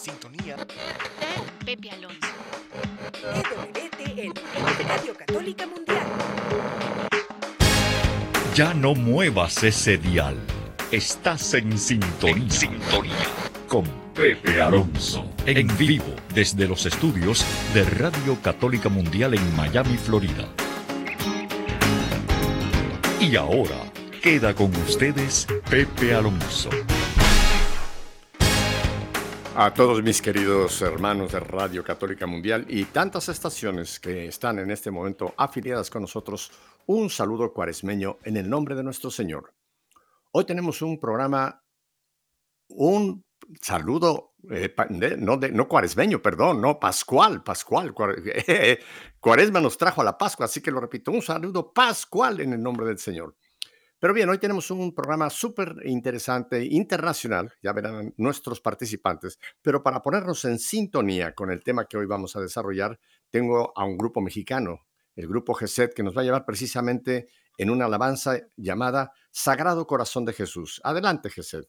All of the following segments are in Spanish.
sintonía con Pepe Alonso. EWTN, Radio Católica Mundial. Ya no muevas ese dial. Estás en sintonía. En sintonía. Con Pepe Alonso. En vivo desde los estudios de Radio Católica Mundial en Miami, Florida. Y ahora queda con ustedes Pepe Alonso. A todos mis queridos hermanos de Radio Católica Mundial y tantas estaciones que están en este momento afiliadas con nosotros, un saludo cuaresmeño en el nombre de nuestro Señor. Hoy tenemos un programa, un saludo, eh, no, de, no cuaresmeño, perdón, no, pascual, pascual. Cuaresma nos trajo a la Pascua, así que lo repito, un saludo pascual en el nombre del Señor. Pero bien, hoy tenemos un programa súper interesante, internacional, ya verán nuestros participantes, pero para ponernos en sintonía con el tema que hoy vamos a desarrollar, tengo a un grupo mexicano, el grupo GESET, que nos va a llevar precisamente en una alabanza llamada Sagrado Corazón de Jesús. Adelante, GESET.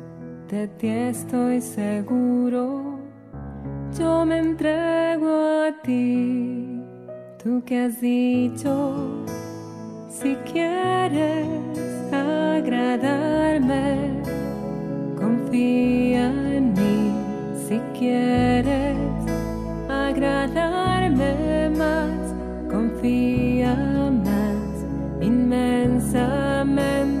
de ti estoy seguro, yo me entrego a ti, tú que has dicho, si quieres agradarme, confía en mí, si quieres agradarme más, confía más, inmensamente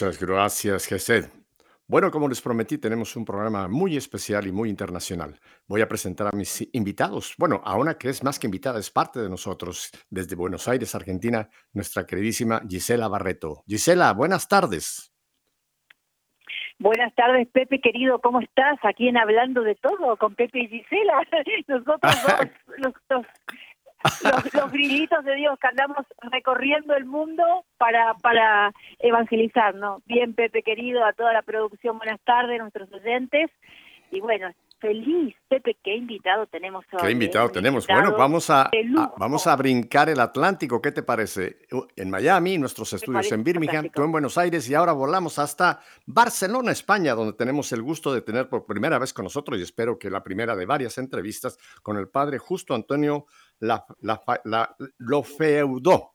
Muchas gracias, Gesed. Bueno, como les prometí, tenemos un programa muy especial y muy internacional. Voy a presentar a mis invitados. Bueno, a una que es más que invitada, es parte de nosotros. Desde Buenos Aires, Argentina, nuestra queridísima Gisela Barreto. Gisela, buenas tardes. Buenas tardes, Pepe, querido, ¿cómo estás? Aquí en Hablando de Todo, con Pepe y Gisela. Nosotros dos, los, los, los, los grillitos de Dios que andamos recorriendo el mundo para, para evangelizar, ¿no? Bien, Pepe, querido, a toda la producción, buenas tardes, nuestros oyentes. Y bueno, feliz, Pepe, qué invitado tenemos hoy. ¿Qué invitado ¿eh? Un tenemos? invitado Bueno, vamos a, vamos a brincar el Atlántico. ¿Qué te parece? En Miami, nuestros estudios en Birmingham, fantástico. tú en Buenos Aires y ahora volamos hasta Barcelona, España, donde tenemos el gusto de tener por primera vez con nosotros y espero que la primera de varias entrevistas con el padre Justo Antonio la, la, la-. Lo feudo.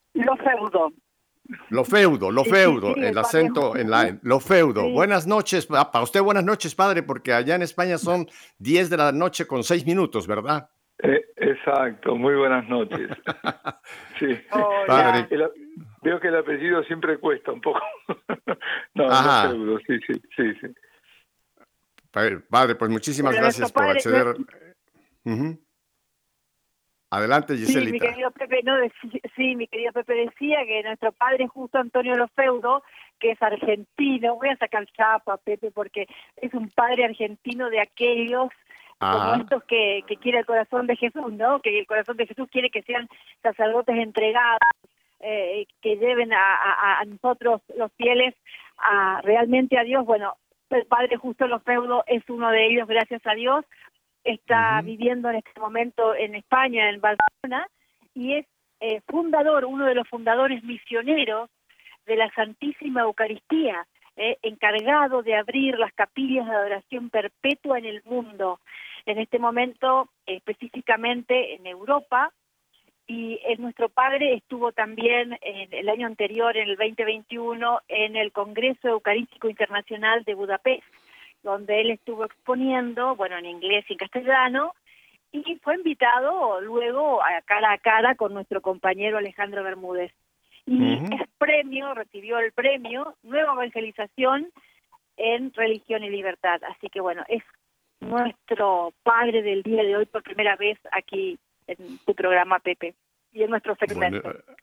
Lo feudo, lo Sí, sí, feudo, sí, el acento en la lo feudo. Sí. Buenas noches, pa- para usted buenas noches, padre, porque allá en España son 10 de la noche con 6 minutos, ¿verdad? Eh, exacto, muy buenas noches. Sí. Padre. El veo que el apellido siempre cuesta un poco. no, Ajá. no feudo, sí, sí, sí, sí. Pa- Padre, pues muchísimas Pero gracias por padre- acceder. Adelante, Sí, mi Giselita. querido Pepe, no, sí, mi querido Pepe decía que nuestro padre justo Antonio Lofeudo, que es argentino, voy a sacar chapa, Pepe, porque es un padre argentino de aquellos como Ajá. estos que, que quiere el corazón de Jesús, ¿no? Que el corazón de Jesús quiere que sean sacerdotes entregados, eh, que lleven a, a- a nosotros los fieles a realmente a Dios. Bueno, el Padre Justo Lofeudo es uno de ellos, gracias a Dios. Está viviendo en este momento en España, en Barcelona, y es eh, fundador, uno de los fundadores misioneros de la Santísima Eucaristía, eh, encargado de abrir las capillas de adoración perpetua en el mundo. En este momento, específicamente en Europa, y nuestro padre estuvo también en el año anterior, en el 2021, en el Congreso Eucarístico Internacional de Budapest, donde él estuvo exponiendo, bueno, en inglés y en castellano, y fue invitado luego a cara a cara con nuestro compañero Alejandro Bermúdez. Y es premio, recibió el premio Nueva Evangelización en Religión y Libertad. Así que bueno, es nuestro padre del día de hoy por primera vez aquí en tu programa, Pepe, y en nuestro segmento. Bueno, eh,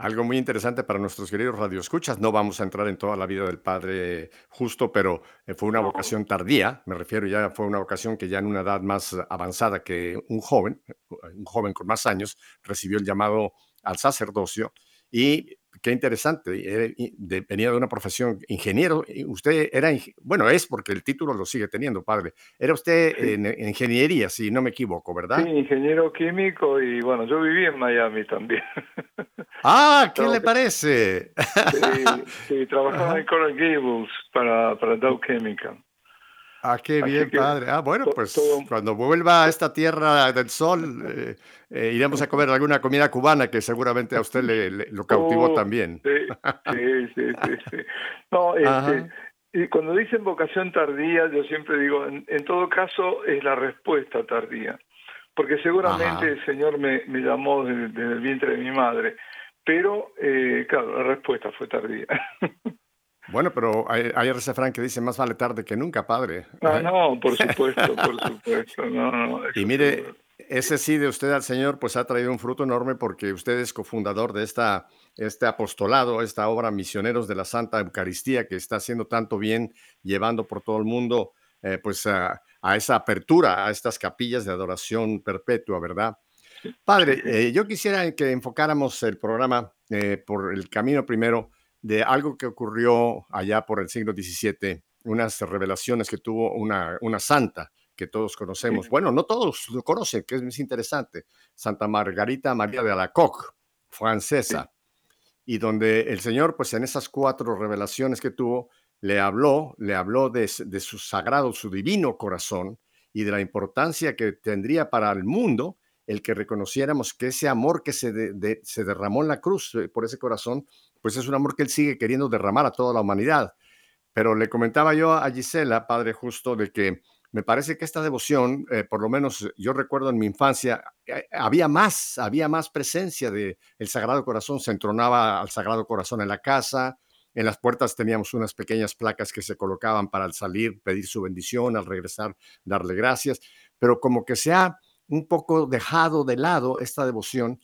algo muy interesante para nuestros queridos radioescuchas. No vamos a entrar en toda la vida del padre justo, pero eh, fue una vocación tardía. Me refiero ya fue una vocación que ya en una edad más avanzada que un joven, un joven con más años, recibió el llamado al sacerdocio. Y qué interesante, venía de una profesión ingeniero. Usted era, bueno, es porque el título lo sigue teniendo, padre. Era usted Sí. en, en ingeniería, si no me equivoco, ¿verdad? Sí, ingeniero químico y bueno, yo viví en Miami también. Ah, ¿qué le parece? sí, sí, trabajaba Ajá. en Coral Gables para, para Dow Chemical. Ah, qué Así bien, que padre. Ah, bueno, pues todo- cuando vuelva a esta tierra del sol, eh, eh, iremos a comer alguna comida cubana que seguramente a usted le, le- lo cautivó Oh, también. Sí, sí, sí, sí. No, este, y cuando dicen vocación tardía, yo siempre digo, en, en todo caso es la respuesta tardía, porque seguramente Ajá. el Señor me, me llamó desde, desde el vientre de mi madre, pero eh, claro, la respuesta fue tardía. Bueno, pero hay, hay ese refrán que dice más vale tarde que nunca, padre. Ah, no, por supuesto, por supuesto, no, no. Y mire, ese sí de usted al Señor, pues ha traído un fruto enorme porque usted es cofundador de esta, este apostolado, esta obra Misioneros de la Santa Eucaristía que está haciendo tanto bien, llevando por todo el mundo, eh, pues a, a esa apertura, a estas capillas de adoración perpetua, ¿verdad? Padre, eh, yo quisiera que enfocáramos el programa eh, por el camino primero de algo que ocurrió allá por el siglo XVII, unas revelaciones que tuvo una, una santa que todos conocemos. Bueno, no todos lo conocen, que es interesante. Santa Margarita María de Alacoque, francesa. y donde el Señor, pues en esas cuatro revelaciones que tuvo, le habló, le habló de, de su sagrado, su divino corazón y de la importancia que tendría para el mundo el que reconociéramos que ese amor que se, se derramó en la cruz eh, por ese corazón, pues es un amor que él sigue queriendo derramar a toda la humanidad. Pero le comentaba yo a Gisela, Padre Justo, de que me parece que esta devoción, eh, por lo menos yo recuerdo en mi infancia, eh, había más, había más presencia de el Sagrado Corazón, se entronaba al Sagrado Corazón en la casa, en las puertas teníamos unas pequeñas placas que se colocaban para al salir pedir su bendición, al regresar darle gracias, pero como que se ha un poco dejado de lado esta devoción.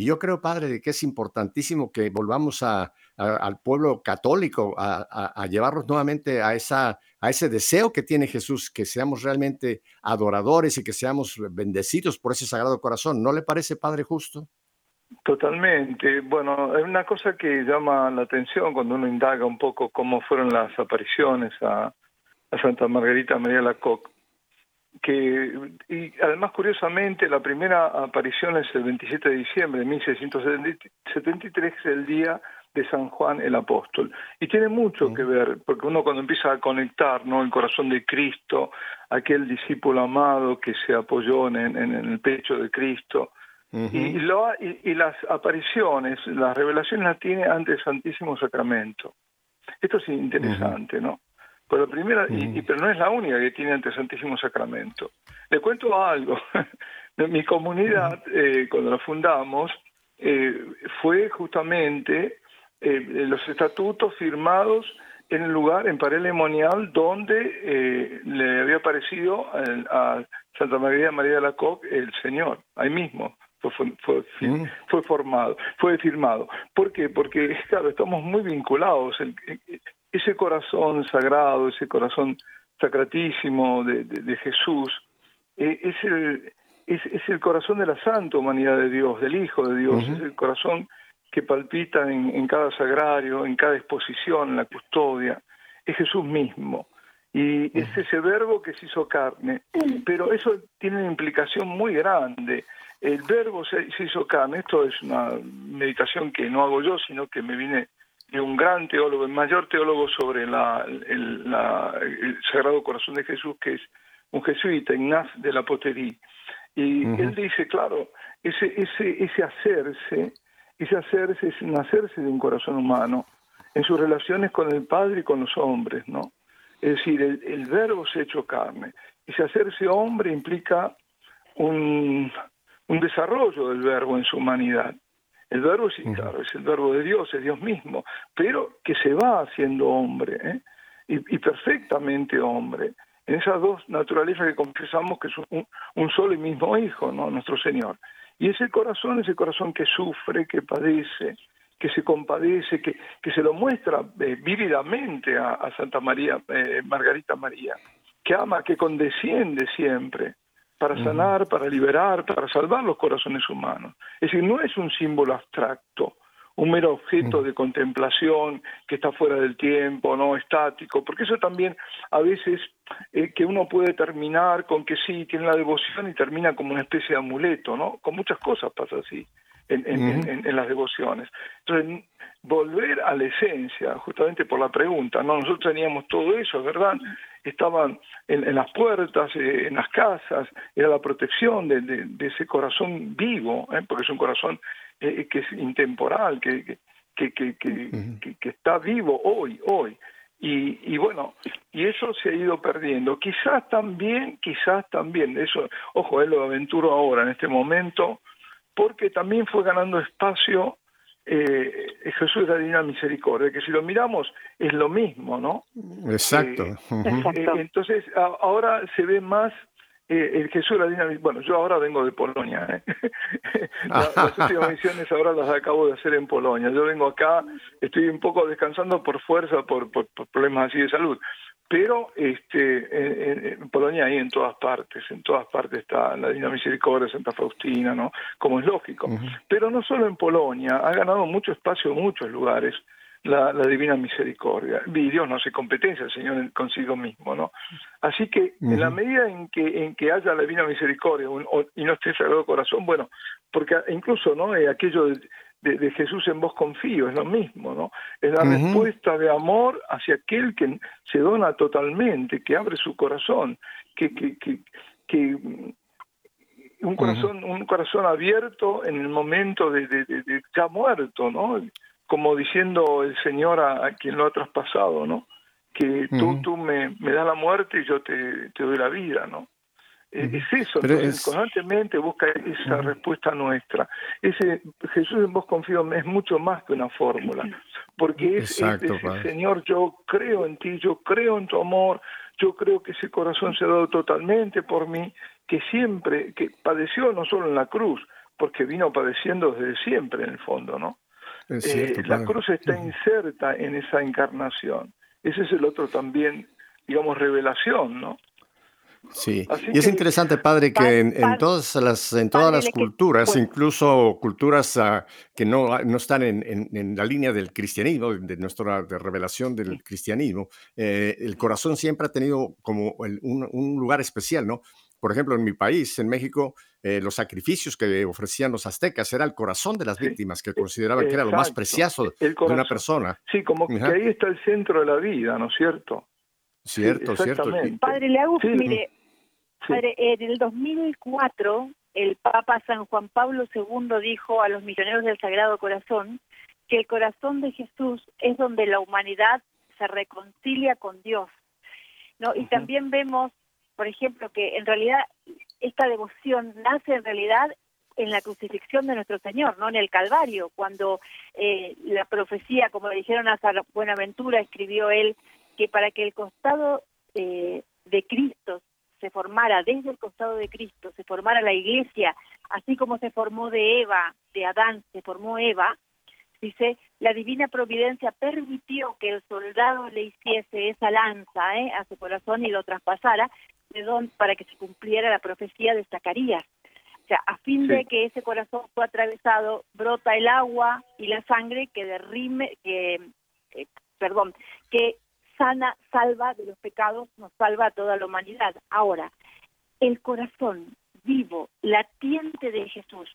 Y yo creo, Padre, que es importantísimo que volvamos a, al pueblo católico a, a, llevarnos nuevamente a, esa, a ese deseo que tiene Jesús, que seamos realmente adoradores y que seamos bendecidos por ese sagrado corazón. ¿No le parece, Padre, justo? Totalmente. Bueno, hay una cosa que llama la atención cuando uno indaga un poco cómo fueron las apariciones a, a Santa Margarita María Lacoque, que y además curiosamente la primera aparición es el 27 de diciembre de 1673, es el día de San Juan el Apóstol. Y tiene mucho que ver, porque uno cuando empieza a conectar ¿no? el corazón de Cristo, aquel discípulo amado que se apoyó en, en el pecho de Cristo, y, lo, y, las apariciones, las revelaciones las tiene ante el Santísimo Sacramento. Esto es interesante, ¿no? Pero, primera, y, pero no es la única que tiene ante Santísimo Sacramento. Le cuento algo. Mi comunidad, eh, cuando la fundamos, eh, fue justamente eh, los estatutos firmados en el lugar, en Parelemonial, donde le había aparecido a Santa María María de la Coque el Señor, ahí mismo, fue, fue, fue, formado, fue firmado. ¿Por qué? Porque, claro, estamos muy vinculados. El, ese corazón sagrado, ese corazón sacratísimo de, de, Jesús, eh, es, el, es, es, el corazón de la santa humanidad de Dios, del Hijo de Dios, es el corazón que palpita en, en, cada sagrario, en cada exposición, en la custodia, es Jesús mismo. Y es ese verbo que se hizo carne. Pero eso tiene una implicación muy grande el verbo se, hizo carne. Esto es una meditación que no hago yo, sino que me viene de un gran teólogo, el mayor teólogo sobre la, el, Sagrado Corazón de Jesús, que es un jesuita, Ignace de la Poterie. Y él dice, claro, ese, ese, ese hacerse, ese hacerse es nacerse de un corazón humano en sus relaciones con el Padre y con los hombres, ¿no? Es decir, el, el verbo se ha hecho carne. Ese hacerse hombre implica un, un desarrollo del verbo en su humanidad. El verbo, sí, claro, es el verbo de Dios, es Dios mismo, pero que se va haciendo hombre, ¿eh? y, perfectamente hombre, en esas dos naturalezas que confesamos que es un, solo y mismo Hijo, ¿no? Nuestro Señor. Y ese corazón, ese corazón que sufre, que padece, que se compadece, que, que se lo muestra eh, vívidamente a, Santa María, eh, Margarita María, que ama, que condesciende siempre, para sanar, para liberar, para salvar los corazones humanos. Es decir, no es un símbolo abstracto, un mero objeto de contemplación que está fuera del tiempo, no estático, porque eso también a veces eh, que uno puede terminar con que sí, tiene la devoción y termina como una especie de amuleto, ¿no? Con muchas cosas pasa así en, en las devociones. Entonces, volver a la esencia, justamente por la pregunta, ¿no? Nosotros teníamos todo eso, ¿verdad? estaban en, las puertas, eh, en las casas, era la protección de, ese corazón vivo, ¿eh? porque es un corazón eh, que es intemporal, que, que, que, que, está vivo hoy, hoy. Y, y, bueno, y eso se ha ido perdiendo. Quizás también, quizás también, eso, ojo, él lo aventuro ahora, en este momento, porque también fue ganando espacio eh, Jesús de la Divina Misericordia, que si lo miramos es lo mismo, ¿no? Exacto. Eh, eh, entonces, ahora se ve más el Jesús de la Divina Bueno, yo ahora vengo de Polonia. las, las últimas misiones ahora las acabo de hacer en Polonia. Yo vengo acá, estoy un poco descansando por fuerza, por, por problemas así de salud pero este en, Polonia y en todas partes, en todas partes está la Divina Misericordia, Santa Faustina, ¿no? Como es lógico. Pero no solo en Polonia, ha ganado mucho espacio en muchos lugares la, Divina Misericordia. Y Dios no hace competencia, el Señor consigo mismo, ¿no? Así que en la medida en que en que haya la Divina Misericordia y no esté Sagrado Corazón, bueno, porque incluso, ¿no? Eh, aquello de de, de Jesús en vos confío, es lo mismo, ¿no? Es la respuesta de amor hacia aquel que se dona totalmente, que abre su corazón, que, que, que, que, mm, un corazón, un corazón abierto en el momento de, de, ya muerto, ¿no? Como diciendo el Señor a, a quien lo ha traspasado, ¿no? Que tú, tú me, me das la muerte y yo te, te doy la vida, ¿no? Eh. Es eso, Pero entonces, es- constantemente busca esa respuesta nuestra. Ese Jesús en vos confío es mucho más que una fórmula, porque es, es Exacto, decir. Señor, yo creo en ti, yo creo en tu amor, yo creo que ese corazón se ha dado totalmente por mí, que siempre, que padeció no solo en la cruz, porque vino padeciendo desde siempre en el fondo, ¿no? Es Eh, la cruz está inserta en esa encarnación. Ese es el otro también, digamos, revelación, ¿no? Sí, Así y es que- interesante, padre, que Padre, en, todas las, en todas las que- culturas, bueno. incluso culturas ah, que no, no están en, en- en la línea del cristianismo, de nuestra de revelación del cristianismo, eh, el corazón siempre ha tenido como el- un, un lugar especial, ¿no? Por ejemplo, en mi país, en México, eh, los sacrificios que ofrecían los aztecas era el corazón de las Sí, víctimas, que consideraban que era lo más el de una persona. Sí, como que Ajá. ahí está el centro de la vida, ¿no es cierto? Cierto, cierto. Padre, le hago, Sí. mire, Sí. padre, en el 2004 el Papa San Juan Pablo II dijo a los misioneros del Sagrado Corazón que el corazón de Jesús es donde la humanidad se reconcilia con Dios. ¿no? Y también vemos, por ejemplo, que en realidad esta devoción nace en realidad en la crucifixión de nuestro Señor, no en el Calvario, cuando eh, la profecía, como le dijeron a San Buenaventura, escribió él que para que el costado eh, de Cristo se formara, desde el costado de Cristo, se formara la iglesia, así como se formó de Eva, de Adán, se formó Eva, dice, la divina providencia permitió que el soldado le hiciese esa lanza ¿eh? a su corazón y lo traspasara de don, para que se cumpliera la profecía de Zacarías. O sea, a fin Sí. de que ese corazón fue atravesado, brota el agua y la sangre que derrime, que, eh, perdón, que sana, salva de los pecados, nos salva a toda la humanidad. Ahora, el corazón vivo, latiente de Jesús,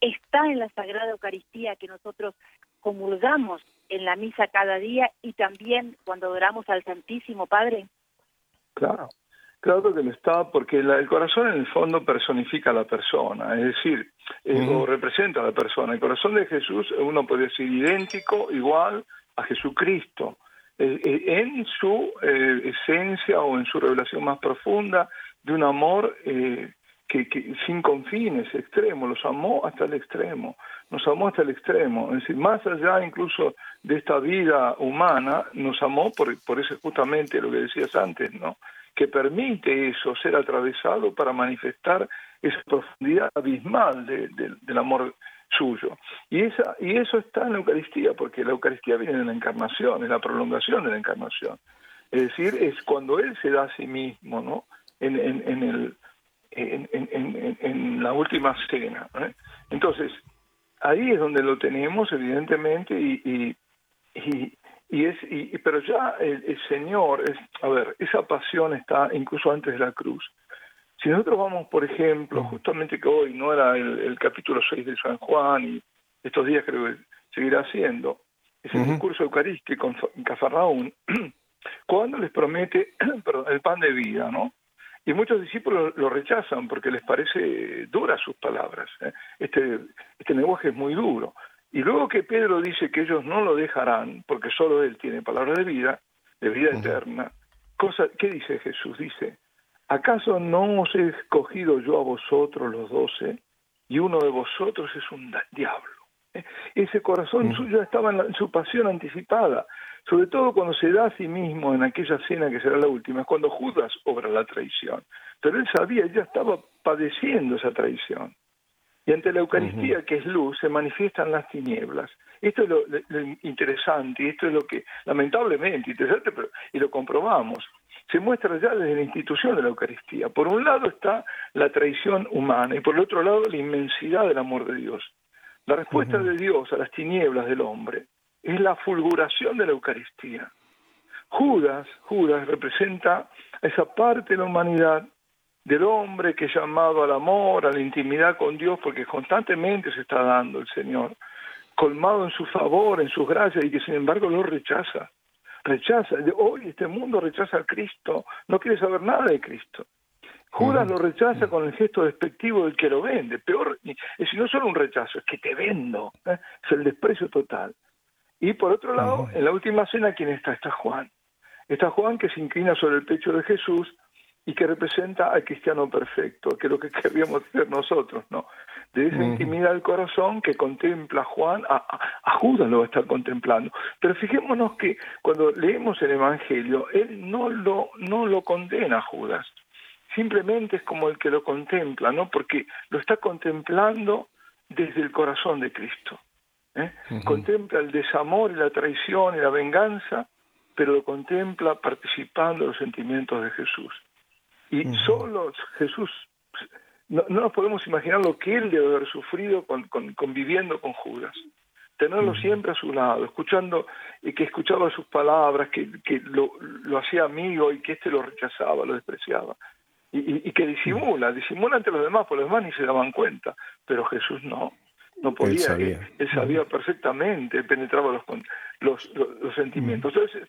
está en la Sagrada Eucaristía que nosotros comulgamos en la misa cada día y también cuando adoramos al Santísimo Padre. Claro, claro que lo está, porque la- el corazón en el fondo personifica a la persona, es decir, eh, o representa a la persona. El corazón de Jesús, uno puede decir idéntico, igual a Jesucristo, en su eh, esencia o en su revelación más profunda de un amor eh, que, que sin confines, extremo, los amó hasta el extremo, nos amó hasta el extremo, es decir, más allá incluso de esta vida humana, nos amó por, por eso justamente lo que decías antes, ¿no? que permite eso, ser atravesado para manifestar esa profundidad abismal de- del amor suyo. Y, esa, y eso está en la Eucaristía, porque la Eucaristía viene de la encarnación, es la prolongación de la encarnación. Es decir, es cuando Él se da a sí mismo, ¿no? En, en, el, en, en- la última cena. ¿eh? Entonces, ahí es donde lo tenemos, evidentemente, y, y, y, es, pero ya el, el Señor, es, a ver, esa pasión está incluso antes de la cruz. Si nosotros vamos, por ejemplo, justamente que hoy no era el, el capítulo 6 de San Juan y estos días creo que seguirá siendo, es el discurso eucarístico en Fa- en Cafarnaún, cuando les promete perdón, el pan de vida, ¿no? Y muchos discípulos lo rechazan porque les parece duras sus palabras. ¿eh? Este, este lenguaje es muy duro. Y luego que Pedro dice que ellos no lo dejarán, porque solo Él tiene palabra de vida, de vida eterna, cosa, ¿qué dice Jesús? Dice, ¿acaso no os he escogido yo a vosotros los doce y uno de vosotros es un diablo? ¿Eh? Ese corazón Ujú. suyo estaba en, la- en su pasión anticipada, sobre todo cuando se da a sí mismo en aquella cena que será la última, es cuando Judas obra la traición. Pero él sabía, él ya estaba padeciendo esa traición. Y ante la Eucaristía, que es luz, se manifiestan las tinieblas. Esto es lo, lo- lo interesante, y esto es lo que, lamentablemente, interesante, pero, y lo comprobamos, se muestra ya desde la institución de la Eucaristía. Por un lado está la traición humana y por el otro lado la inmensidad del amor de Dios. La respuesta de Dios a las tinieblas del hombre es la fulguración de la Eucaristía. Judas, Judas representa esa parte de la humanidad del hombre que es llamado al amor, a la intimidad con Dios, porque constantemente se está dando el Señor, colmado en su favor, en sus gracias, y que sin embargo lo rechaza. Rechaza. Hoy este mundo rechaza a Cristo, no quiere saber nada de Cristo. Judas lo rechaza con el gesto despectivo del que lo vende. Peor, es no solo un rechazo, es que te vendo. ¿eh? Es el desprecio total. Y por otro lado, en la última cena, ¿quién está? Está Juan. Está Juan que se inclina sobre el pecho de Jesús y que representa al cristiano perfecto, que es lo que queríamos ser nosotros, ¿no? De esa intimidad del corazón que contempla Juan, a, a, Judas lo va a estar contemplando. Pero fijémonos que cuando leemos el Evangelio, él no lo, no lo condena a Judas, simplemente es como el que lo contempla, ¿no? Porque lo está contemplando desde el corazón de Cristo. ¿eh? Contempla el desamor y la traición y la venganza, pero lo contempla participando de los sentimientos de Jesús. Y solo Jesús, no, nos podemos imaginar lo que él debe haber sufrido con, conviviendo con Judas. Tenerlo siempre a su lado, escuchando, y que escuchaba sus palabras, que, que lo, lo hacía amigo y que éste lo rechazaba, lo despreciaba. Y, y, que disimula, disimula ante los demás, por los demás ni se daban cuenta, pero Jesús no, no podía, él sabía, él, sabía perfectamente, penetraba los, los, los, sentimientos. Entonces,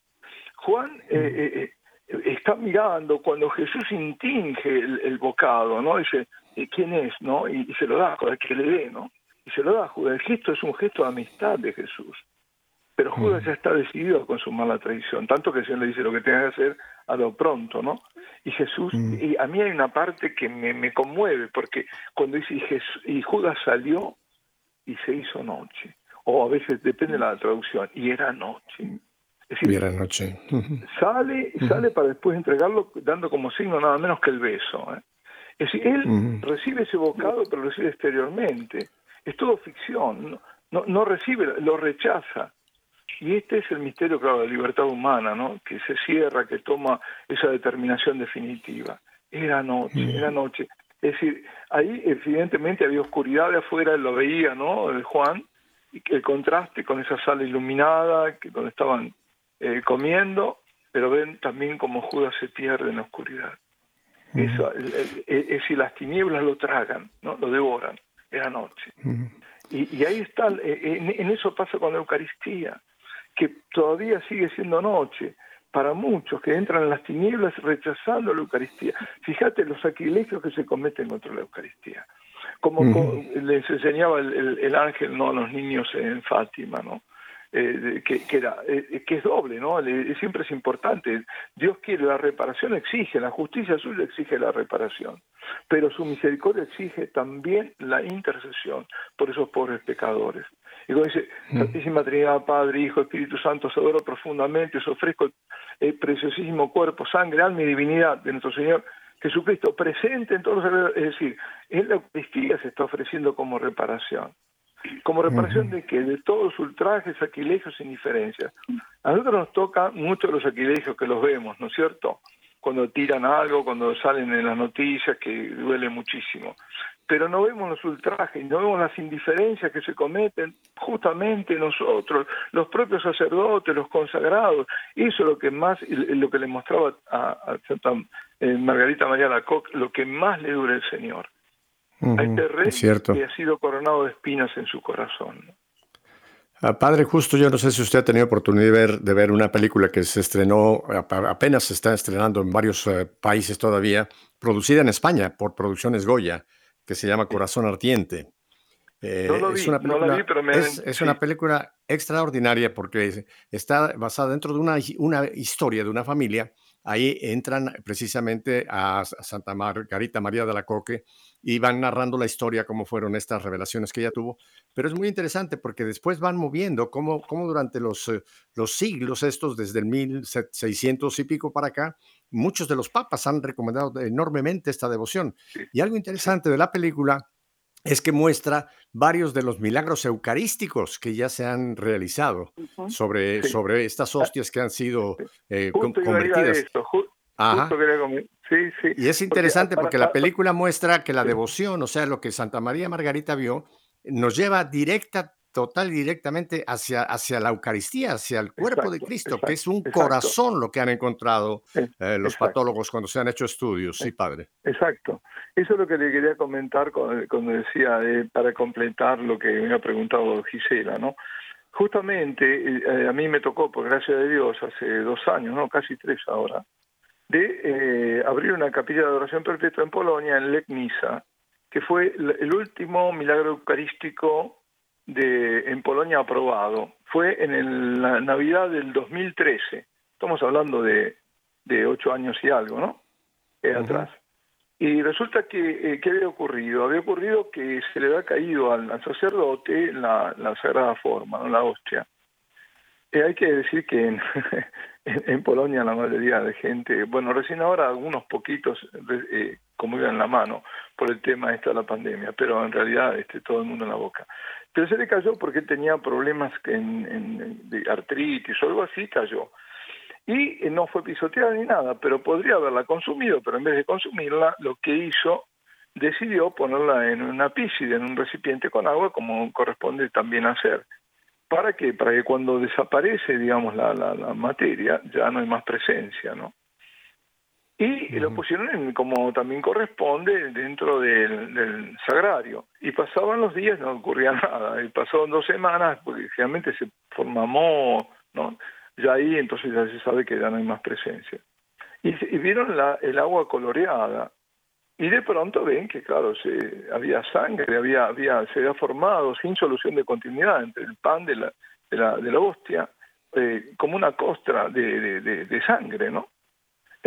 Juan eh, eh, está mirando cuando Jesús intinge el, bocado, ¿no? Dice, ¿quién es? ¿no? Y, se lo da, el que le dé, ¿no? Y se lo da Judas. El gesto es un gesto de amistad de Jesús. Pero Judas ya está decidido a consumar la traición, tanto que el Señor le dice lo que tiene que hacer a lo pronto, ¿no? Y Jesús, y a mí hay una parte que me, me conmueve, porque cuando dice, y, Jesús, y Judas salió y se hizo noche, o a veces depende de la traducción, y era noche. Es decir, noche. Sale, sale para después entregarlo dando como signo nada menos que el beso. ¿eh? Es decir, él recibe ese bocado, pero lo recibe exteriormente. Es todo ficción, no, no, recibe, lo rechaza. Y este es el misterio, claro, de la libertad humana, ¿no? Que se cierra, que toma esa determinación definitiva. Era noche, era noche. Es decir, ahí evidentemente había oscuridad de afuera, él lo veía, ¿no? El Juan, y el contraste con esa sala iluminada, que donde estaban eh, comiendo, pero ven también como Judas se pierde en la oscuridad. Eso, es decir, las tinieblas lo tragan, ¿no? lo devoran, era noche. y, y, ahí está, en, en, eso pasa con la Eucaristía, que todavía sigue siendo noche para muchos que entran en las tinieblas rechazando la Eucaristía. Fíjate los sacrilegios que se cometen contra la Eucaristía. Como, les enseñaba el, el, ángel no a los niños en Fátima, ¿no? Eh, que, que, era, eh, que es doble, ¿no? siempre es importante. Dios quiere la reparación, exige, la justicia suya exige la reparación, pero su misericordia exige también la intercesión por esos pobres pecadores. Y como dice, mm. Santísima Trinidad, Padre, Hijo, Espíritu Santo, os adoro profundamente, os ofrezco el preciosísimo cuerpo, sangre, alma y divinidad de nuestro Señor Jesucristo presente en todos los... Es decir, en la Eucaristía se está ofreciendo como reparación. Como reparación de que de todos los ultrajes, sacrilegios indiferencias. A nosotros nos toca mucho los sacrilegios que los vemos, ¿no es cierto? Cuando tiran algo, cuando salen en las noticias, que duele muchísimo. Pero no vemos los ultrajes, no vemos las indiferencias que se cometen justamente nosotros, los propios sacerdotes, los consagrados. Eso es lo que más, lo que le mostraba a, Santa eh, Margarita María Lacoc, lo que más le dura el Señor a este rey que ha sido coronado de espinas en su corazón. Ah, padre, justo yo no sé si usted ha tenido oportunidad de ver, de ver una película que se estrenó, apenas se está estrenando en varios eh, países todavía, producida en España por Producciones Goya, que se llama Corazón Ardiente. Eh, es una película, es, una película extraordinaria porque está basada dentro de una, una historia de una familia ahí entran precisamente a Santa Margarita María de la Coque y van narrando la historia, cómo fueron estas revelaciones que ella tuvo. Pero es muy interesante porque después van moviendo cómo, cómo durante los, eh, los siglos estos, desde el 1600 y pico para acá, muchos de los papas han recomendado enormemente esta devoción. Y algo interesante de la película es que muestra varios de los milagros eucarísticos que ya se han realizado sobre, sobre estas hostias que han sido eh, convertidas. Y es interesante porque, la película muestra que la devoción, o sea, lo que Santa María Margarita vio, nos lleva directa total y directamente hacia, hacia la Eucaristía, hacia el cuerpo de Cristo, exacto, que es un exacto. corazón lo que han encontrado Eh, eh, los patólogos cuando se han hecho estudios. Sí, padre. Exacto. Eso es lo que le quería comentar cuando, decía, eh, para completar lo que me ha preguntado Gisela, ¿no? Justamente eh, a mí me tocó, por gracia de Dios, hace dos años, no, casi tres ahora, de eh, abrir una capilla de adoración perpetua en Polonia, en Legnica, que fue el último milagro eucarístico de, en Polonia aprobado. Fue en el- la Navidad del 2013. Estamos hablando de, de ocho años y algo, ¿no? Eh. Atrás. Y resulta que, eh, ¿qué había ocurrido? Había ocurrido que se le había caído al, al sacerdote la, la sagrada forma, ¿no? la hostia. Eh, hay que decir que en, en, en Polonia la mayoría de gente, bueno, recién ahora algunos poquitos eh, como iban en la mano por el tema este de la pandemia, pero en realidad este, todo el mundo en la boca. Pero se le cayó porque tenía problemas en- de artritis o algo así, cayó. Y eh, no fue pisoteada ni nada, pero podría haberla consumido, pero en vez de consumirla, lo que hizo, decidió ponerla en una piscina, en un recipiente con agua, como corresponde también hacer. ¿Para qué? Para que cuando desaparece, digamos, la, la, la materia, ya no hay más presencia, ¿no? Y lo pusieron como también corresponde dentro del, del sagrario. Y pasaban los días, no ocurría nada. Y pasaron dos semanas, porque generalmente se forma moho, ¿no? Ya ahí entonces ya se sabe que ya no hay más presencia. Y, vieron la, el agua coloreada. Y de pronto ven que, claro, se, había sangre, había, había, se había formado sin solución de continuidad entre el pan de la, de la, de la hostia, eh, como una costra de, de, de- de sangre, ¿no?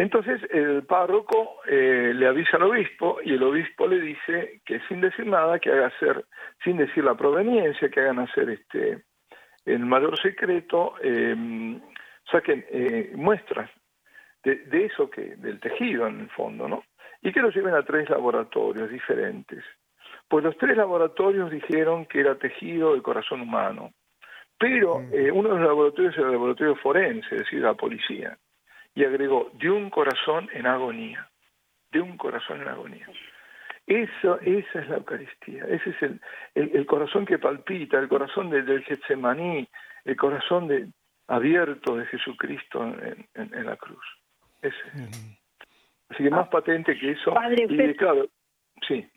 Entonces el párroco eh, le avisa al obispo y el obispo le dice que sin decir nada, que haga hacer, sin decir la proveniencia, que hagan hacer este en mayor secreto, eh, saquen eh, muestras de, de eso que, del tejido en el fondo, ¿no? Y que lo lleven a tres laboratorios diferentes. Pues los tres laboratorios dijeron que era tejido del corazón humano. Pero eh, uno de los laboratorios era el laboratorio forense, es decir, la policía. Y agregó, de un corazón en agonía. De un corazón en agonía. Eso, esa es la Eucaristía. Ese es el, el, el corazón que palpita, el corazón de- del Getsemaní, el corazón de, abierto de Jesucristo en, en- en la cruz. Ese. Así que más patente que eso. Padre, y usted- claro, sí.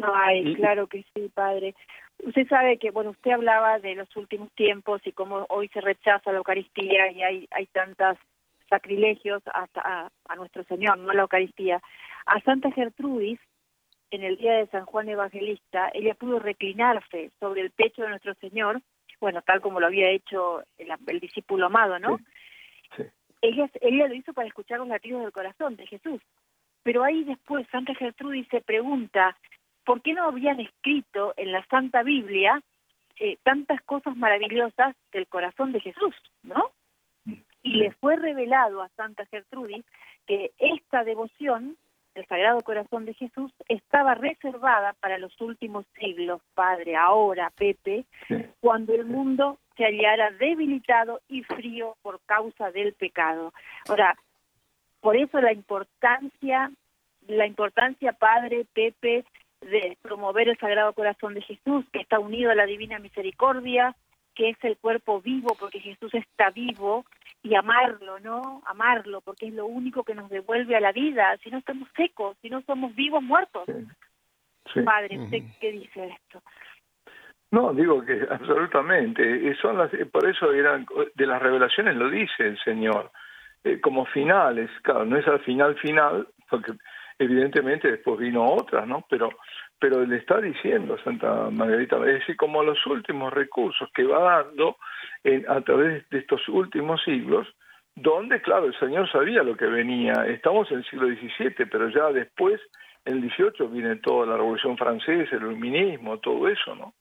No hay, Y- claro que sí, padre. Usted sabe que, bueno, usted hablaba de los últimos tiempos y cómo hoy se rechaza la Eucaristía y hay, hay tantos sacrilegios hasta a, a nuestro Señor, no a la Eucaristía. A Santa Gertrudis, en el día de San Juan Evangelista, ella pudo reclinarse sobre el pecho de nuestro Señor, bueno, tal como lo había hecho el, el discípulo amado, ¿no? Sí, sí. ella, ella lo hizo para escuchar los latidos del corazón de Jesús. Pero ahí después Santa Gertrudis se pregunta, ¿por qué no habían escrito en la Santa Biblia eh, tantas cosas maravillosas del corazón de Jesús, no? Y le fue revelado a Santa Gertrudis que esta devoción del Sagrado Corazón de Jesús estaba reservada para los últimos siglos, Padre, ahora, Pepe, cuando el mundo se hallara debilitado y frío por causa del pecado. Ahora, por eso la importancia, la importancia, Padre, Pepe, de promover el Sagrado Corazón de Jesús, que está unido a la Divina Misericordia, que es el cuerpo vivo, porque Jesús está vivo, y amarlo, ¿no? Amarlo, porque es lo único que nos devuelve a la vida. Si no estamos secos, si no somos vivos, muertos. Sí. Sí. Padre, ¿usted qué dice esto? No, digo que absolutamente. Y son las, por eso eran de las revelaciones lo dice el Señor, eh, como finales. Claro, no es al final final, porque evidentemente después vino otras, ¿no? Pero, pero le está diciendo Santa Margarita, es decir, como los últimos recursos que va dando en, a través de estos últimos siglos, donde, claro, el Señor sabía lo que venía. Estamos en el siglo XVII, pero ya después, en el XVIII, viene toda la Revolución Francesa, el Iluminismo, todo eso, ¿no?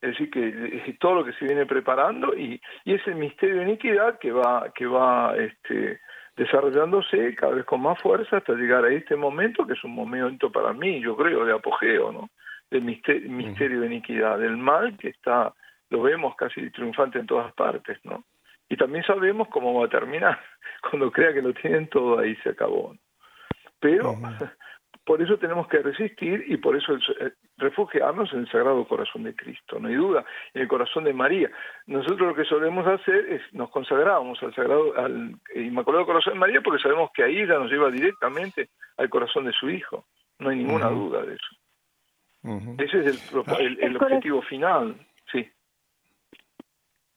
Es decir, que eh, todo lo que se viene preparando y, y ese misterio de iniquidad que va, que va este, desarrollándose cada vez con más fuerza hasta llegar a este momento, que es un momento para mí, yo creo, de apogeo, ¿no? Del misterio, misterio de iniquidad, del mal que está, lo vemos casi triunfante en todas partes, ¿no? Y también sabemos cómo va a terminar, cuando crea que lo tienen todo ahí se acabó. ¿no? Pero Por eso tenemos que resistir y por eso el- refugiarnos en el Sagrado Corazón de Cristo, no hay duda, en el corazón de María. Nosotros lo que solemos hacer es nos consagramos al Sagrado, al Inmaculado Corazón de María porque sabemos que ahí ella nos lleva directamente al corazón de su Hijo. No hay ninguna duda de eso. Ese es el, propo- el- el El corazón- objetivo final. Sí.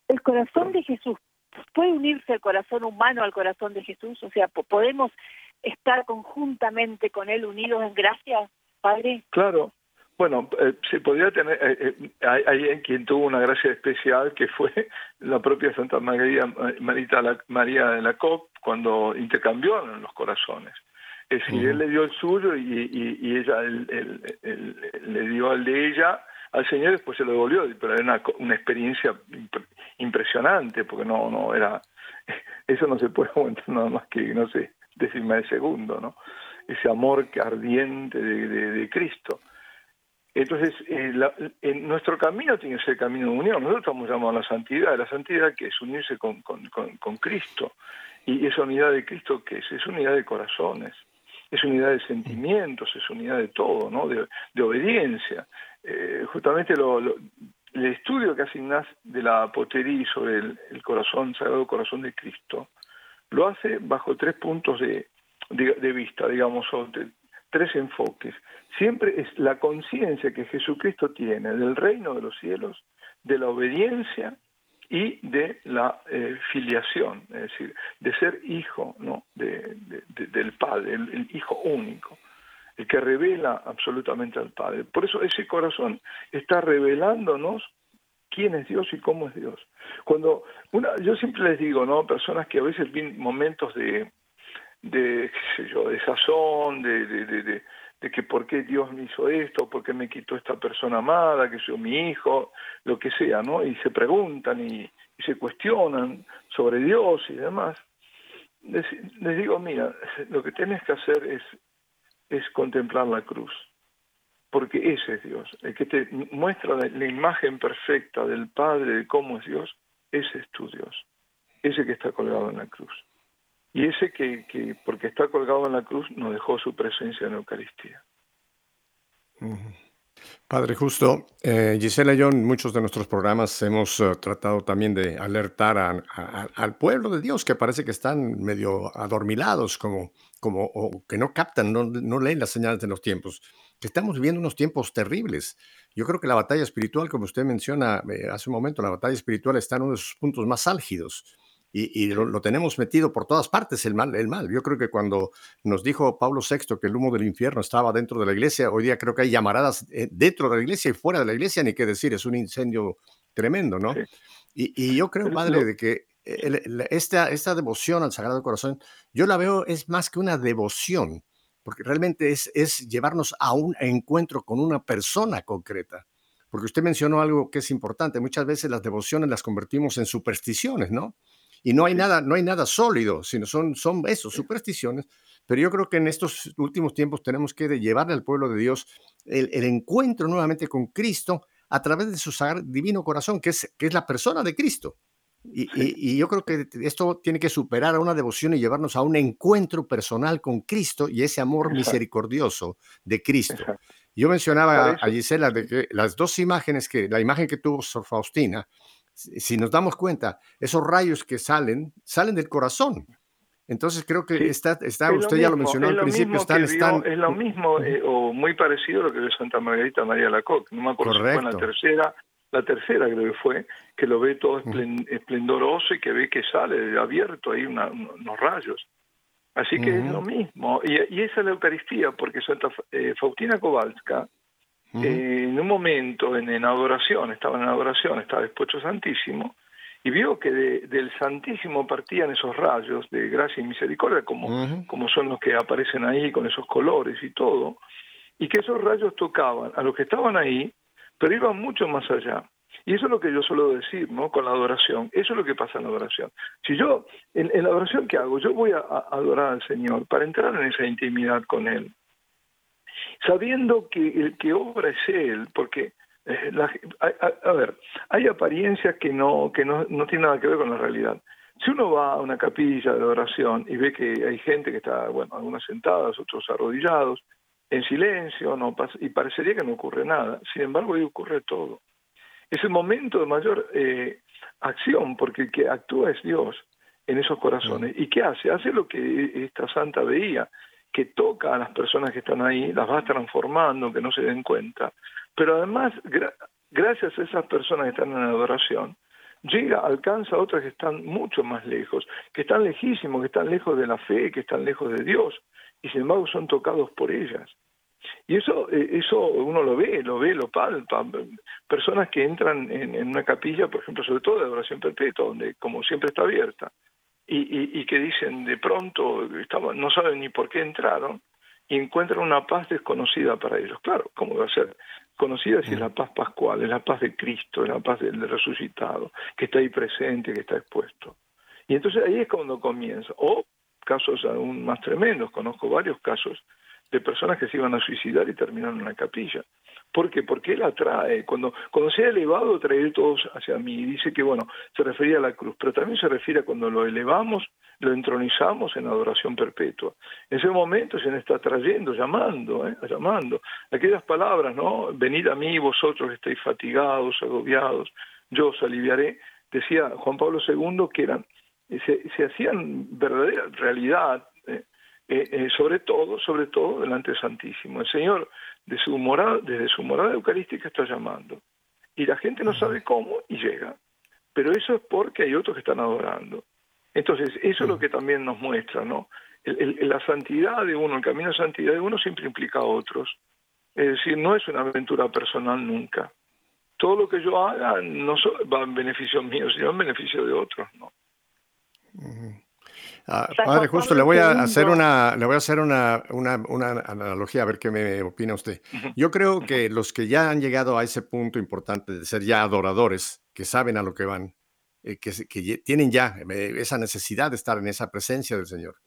el corazón de Jesús puede unirse el corazón humano al corazón de Jesús, o sea, po- podemos estar conjuntamente con él unidos en gracia, Padre. Claro. Bueno, eh, se podría tener, eh, eh, hay, hay en quien tuvo una gracia especial que fue la propia Santa María, Marita la- María de la Coque cuando intercambiaron los corazones. Es decir, él le dio el suyo y, y- y ella el- el- el- le dio el de ella al Señor y después se lo devolvió, pero era una, co- una experiencia impre- impresionante porque no, no era, eso no se puede aguantar nada más que, no sé, décima de segundo, ¿no? Ese amor que ardiente de, Cristo. Entonces, eh, en nuestro camino tiene que ser el camino de unión. Nosotros estamos llamados a la santidad. La santidad que es unirse con, Cristo. Y esa unidad de Cristo, ¿qué es? Es unidad de corazones, es unidad de sentimientos, es unidad de todo, ¿no? De, obediencia. Eh, justamente lo, lo- el estudio que hace de la potería sobre el, el corazón, sagrado corazón de Cristo, lo hace bajo tres puntos de, de, vista, digamos, tres enfoques. Siempre es la conciencia que Jesucristo tiene del reino de los cielos, de la obediencia y de la eh, filiación, es decir, de ser hijo ¿no? de, de- de- del Padre, el hijo único, el que revela absolutamente al Padre. Por eso ese corazón está revelándonos quién es Dios y cómo es Dios. Cuando una, yo siempre les digo, ¿no? Personas que a veces viven momentos de, de qué sé yo, de de, de, de, de- que por qué Dios me hizo esto, por qué me quitó esta persona amada, que soy mi hijo, lo que sea, ¿no? Y se preguntan y, y se cuestionan sobre Dios y demás. Les, digo, mira, lo que tienes que hacer es contemplar la cruz, porque ese es Dios, el que te muestra la, imagen perfecta del Padre, de cómo es Dios, ese es tu Dios, ese que está colgado en la cruz. Y ese que, que, porque está colgado en la cruz, nos dejó su presencia en la Eucaristía. Padre Justo, eh, Gisela y yo en muchos de nuestros programas hemos eh, tratado también de alertar al pueblo de Dios que parece que están medio adormilados, como, como o que no captan, no, no leen las señales de los tiempos, que estamos viviendo unos tiempos terribles. Yo creo que la batalla espiritual, como usted menciona eh, hace un momento, la batalla espiritual está en uno de sus puntos más álgidos. Y, y lo, lo tenemos metido por todas partes, el mal, el mal. Yo creo que cuando nos dijo Pablo VI que el humo del infierno estaba dentro de la iglesia, hoy día creo que hay llamaradas eh, dentro de la iglesia y fuera de la iglesia, ni qué decir, es un incendio tremendo, ¿no? Y, y yo creo, padre, de que el- el- esta, esta devoción al Sagrado Corazón, yo la veo es más que una devoción, porque realmente es, es llevarnos a un encuentro con una persona concreta. Porque usted mencionó algo que es importante, muchas veces las devociones las convertimos en supersticiones, ¿no? Y no hay nada, no hay nada sólido, sino son, son eso, supersticiones. Pero yo creo que en estos últimos tiempos tenemos que llevarle al pueblo de Dios el, el encuentro nuevamente con Cristo a través de su divino corazón, que es, que es la persona de Cristo. Y, y- y yo creo que esto tiene que superar a una devoción y llevarnos a un encuentro personal con Cristo y ese amor Exacto. misericordioso de Cristo. Exacto. Yo mencionaba a, Gisela de que las dos imágenes que, la imagen que tuvo Sor Faustina, si nos damos cuenta, esos rayos que salen, salen del corazón. Entonces creo que Sí. está, está Es usted ya lo mismo, mencionó al principio, mismo están, vio- están, es lo mismo eh, o muy parecido a lo que vio Santa Margarita María Lacoque. No me acuerdo si fue en la Correcto. tercera, la tercera creo que fue, que lo ve todo esplen- esplendoroso y que ve que sale abierto ahí una- unos rayos. Así que es lo mismo. Y, y esa es la Eucaristía, porque Santa eh, Faustina Kowalska, eh, en un momento en, en adoración, estaba en adoración, estaba después Santísimo, y vio que de- del Santísimo partían esos rayos de gracia y misericordia, como, como son los que aparecen ahí con esos colores y todo, y que esos rayos tocaban a los que estaban ahí, pero iban mucho más allá. Y eso es lo que yo suelo decir, ¿no? Con la adoración. Eso es lo que pasa en la adoración. Si yo, en, la adoración que hago, yo voy a, adorar al Señor para entrar en esa intimidad con Él, sabiendo que el que obra es Él, porque eh, a, ver, hay apariencias que no que no, no tienen nada que ver con la realidad. Si uno va a una capilla de oración y ve que hay gente que está, bueno, algunas sentadas, otros arrodillados, en silencio, no pasa, y parecería que no ocurre nada. Sin embargo, ahí ocurre todo. Es el momento de mayor eh, acción, porque el que actúa es Dios en esos corazones. ¿Y qué hace? Hace lo que esta santa veía, que toca a las personas que están ahí, las va transformando, que no se den cuenta. Pero además, gracias a esas personas que están en adoración, llega, alcanza a otras que están mucho más lejos, que están lejísimos, que están lejos de la fe, que están lejos de Dios, y sin embargo son tocados por ellas. Y eso, eh, eso uno lo ve, lo ve, lo palpa. Personas que entran en, una capilla, por ejemplo, sobre todo de adoración perpetua, donde como siempre está abierta, y, y, que dicen de pronto, no saben ni por qué entraron, y encuentran una paz desconocida para ellos. Claro, ¿cómo va a ser? Conocida si es la paz pascual, es la paz de Cristo, es la paz del resucitado, que está ahí presente, que está expuesto. Y entonces ahí es cuando comienza. O casos aún más tremendos, conozco varios casos de personas que se iban a suicidar y terminaron en la capilla. ¿Por qué? Porque él atrae, cuando, cuando se ha elevado, traer todos hacia mí. Dice que, bueno, se refería a la cruz, pero también se refiere a cuando lo elevamos, lo entronizamos en adoración perpetua. En ese momento se nos está trayendo, llamando, ¿eh? llamando. Aquellas palabras, ¿no? Venid a mí, vosotros estáis fatigados, agobiados, yo os aliviaré. Decía Juan Pablo II que eran, se, se hacían verdadera realidad, ¿eh? Eh, eh, sobre todo, sobre todo delante del Santísimo. El Señor de su morada, desde su morada eucarística está llamando. Y la gente no sabe cómo y llega. Pero eso es porque hay otros que están adorando. Entonces, eso es lo que también nos muestra, ¿no? la santidad de uno, el camino de santidad de uno siempre implica a otros. Es decir, no es una aventura personal nunca. Todo lo que yo haga no va en beneficio mío, sino en beneficio de otros, ¿no? Ah, padre, justo le voy a hacer una, le voy a hacer una, una, una, analogía a ver qué me opina usted. Yo creo que los que ya han llegado a ese punto importante de ser ya adoradores, que saben a lo que van, eh, que, que, tienen ya eh, esa necesidad de estar en esa presencia del Señor.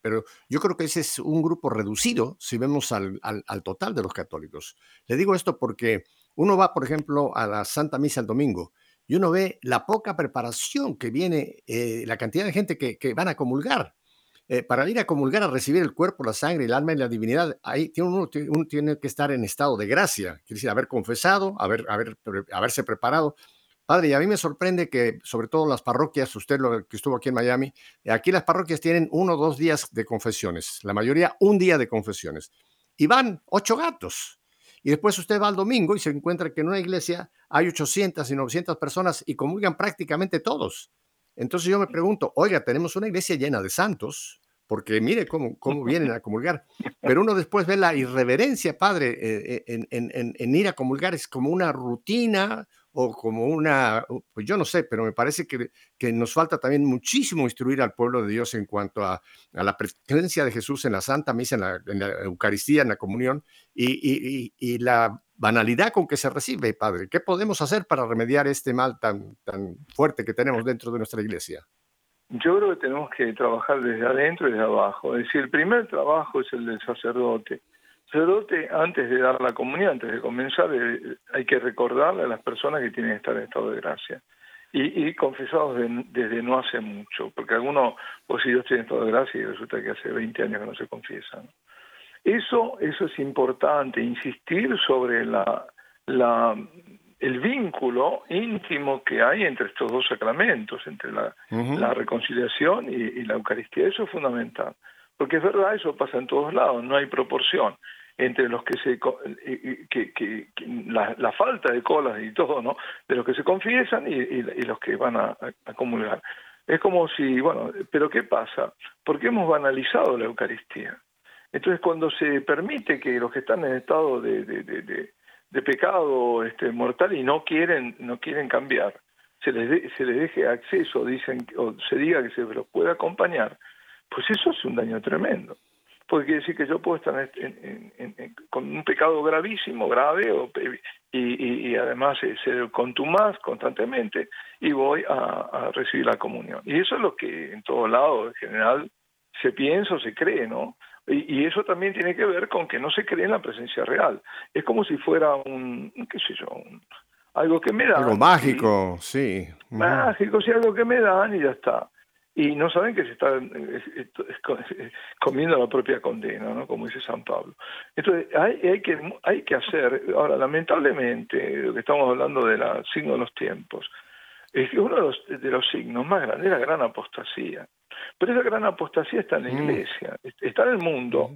Pero yo creo que ese es un grupo reducido si vemos al, al, al total de los católicos. Le digo esto porque uno va, por ejemplo, a la Santa Misa el domingo y uno ve la poca preparación que viene, eh, la cantidad de gente que, van a comulgar. Eh, para ir a comulgar, a recibir el cuerpo, la sangre, el alma y la divinidad, ahí tiene uno, tiene que estar en estado de gracia, quiere decir, haber confesado, haber, haber, haberse preparado. Padre, y a mí me sorprende que, sobre todo las parroquias, usted lo que estuvo aquí en Miami, aquí las parroquias tienen uno o dos días de confesiones, la mayoría un día de confesiones, y van ocho gatos. Y después usted va al domingo y se encuentra que en una iglesia hay 800 y 900 personas y comulgan prácticamente todos. Entonces yo me pregunto, oiga, tenemos una iglesia llena de santos, porque mire cómo, cómo vienen a comulgar. Pero uno después ve la irreverencia, padre, eh, eh, en, en, ir a comulgar, es como una rutina o como una, pues yo no sé, pero me parece que, que nos falta también muchísimo instruir al pueblo de Dios en cuanto a, a la presencia de Jesús en la Santa Misa, en la, en la Eucaristía, en la comunión y, y, y, la banalidad con que se recibe, Padre. ¿Qué podemos hacer para remediar este mal tan, tan fuerte que tenemos dentro de nuestra iglesia? Yo creo que tenemos que trabajar desde adentro y desde abajo. Es decir, el primer trabajo es el del sacerdote sacerdote, antes de dar la comunión, antes de comenzar, eh, hay que recordarle a las personas que tienen que estar en estado de gracia. Y, confesados desde no hace mucho, porque algunos, pues si Dios tiene estado de gracia y resulta que hace 20 años que no se confiesan. Eso, eso es importante, insistir sobre la, la, el vínculo íntimo que hay entre estos dos sacramentos, entre la, la reconciliación y, y la Eucaristía. Eso es fundamental. Porque es verdad, eso pasa en todos lados, no hay proporción entre los que se que, que, la, falta de colas y todo no de los que se confiesan y, los que van a, a, comulgar. Es como si bueno pero qué pasa porque hemos banalizado la Eucaristía entonces cuando se permite que los que están en estado de, de, de, de pecado este mortal y no quieren no quieren cambiar se les se les deje acceso dicen o se diga que se los puede acompañar pues eso es un daño tremendo porque quiere decir que yo puedo estar con un pecado gravísimo, grave, o, y, y, además ser contumaz constantemente, y voy a, recibir la comunión. Y eso es lo que en todo lado, en general, se piensa o se cree, ¿no? Y, eso también tiene que ver con que no se cree en la presencia real. Es como si fuera un, qué sé yo, algo que me dan. Algo mágico, sí. Mágico, sí, algo que me dan y ya está. Y no saben que se están comiendo la propia condena, ¿no? como dice San Pablo. Entonces, hay, hay, que, hay que hacer, ahora, lamentablemente, lo que estamos hablando del signo de los tiempos, es que uno de los, de los signos más grandes es la gran apostasía. Pero esa gran apostasía está en la mm. iglesia, está en el mundo,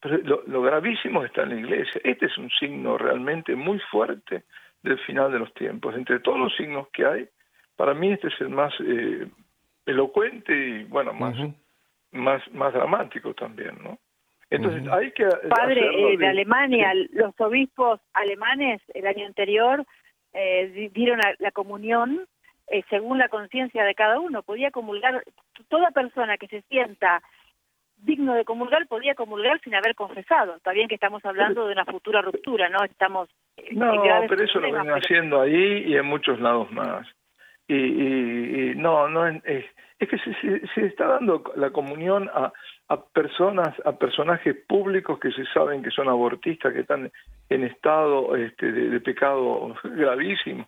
pero lo, lo gravísimo está en la iglesia. Este es un signo realmente muy fuerte del final de los tiempos. Entre todos los signos que hay, para mí este es el más eh, elocuente y bueno más más más dramático también no entonces hay que padre eh, de, Alemania los obispos alemanes el año anterior eh, dieron la, comunión eh, según la conciencia de cada uno. Podía comulgar toda persona que se sienta digno de comulgar podía comulgar sin haber confesado. Está bien que estamos hablando de una futura ruptura no estamos no pero eso lo ven haciendo ahí y en muchos lados más y, y, no, no es, es que se, se, está dando la comunión a, a personas, a personajes públicos que se saben que son abortistas, que están en estado este, de, pecado gravísimo,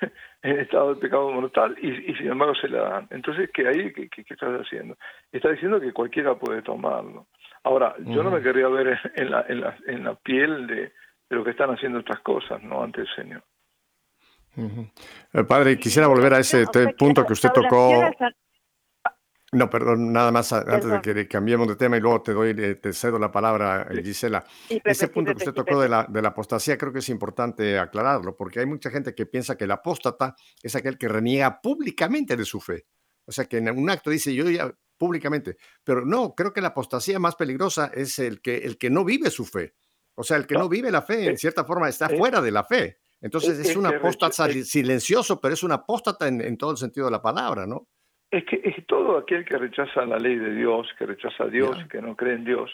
en estado de pecado mortal, y, y, sin embargo se la dan. Entonces, ¿qué ahí qué, qué, estás haciendo? Está diciendo que cualquiera puede tomarlo. Ahora, yo no me querría ver en la, en la, en la piel de, de lo que están haciendo estas cosas, ¿no? Ante el Señor. Eh, padre, quisiera volver a ese punto que usted tocó. No, perdón, nada más antes de que cambiemos de tema y luego te doy, te cedo la palabra, Gisela. Ese punto que usted tocó de la, de la apostasía creo que es importante aclararlo, porque hay mucha gente que piensa que el apóstata es aquel que reniega públicamente de su fe. O sea, que en un acto dice yo ya públicamente, pero no, creo que la apostasía más peligrosa es el que, el que no vive su fe. O sea, el que no vive la fe, en cierta forma, está fuera de la fe. Entonces es, un apóstata silencioso, pero es un apóstata en, todo el sentido de la palabra, ¿no? Es que es todo aquel que rechaza la ley de Dios, que rechaza a Dios, que no cree en Dios,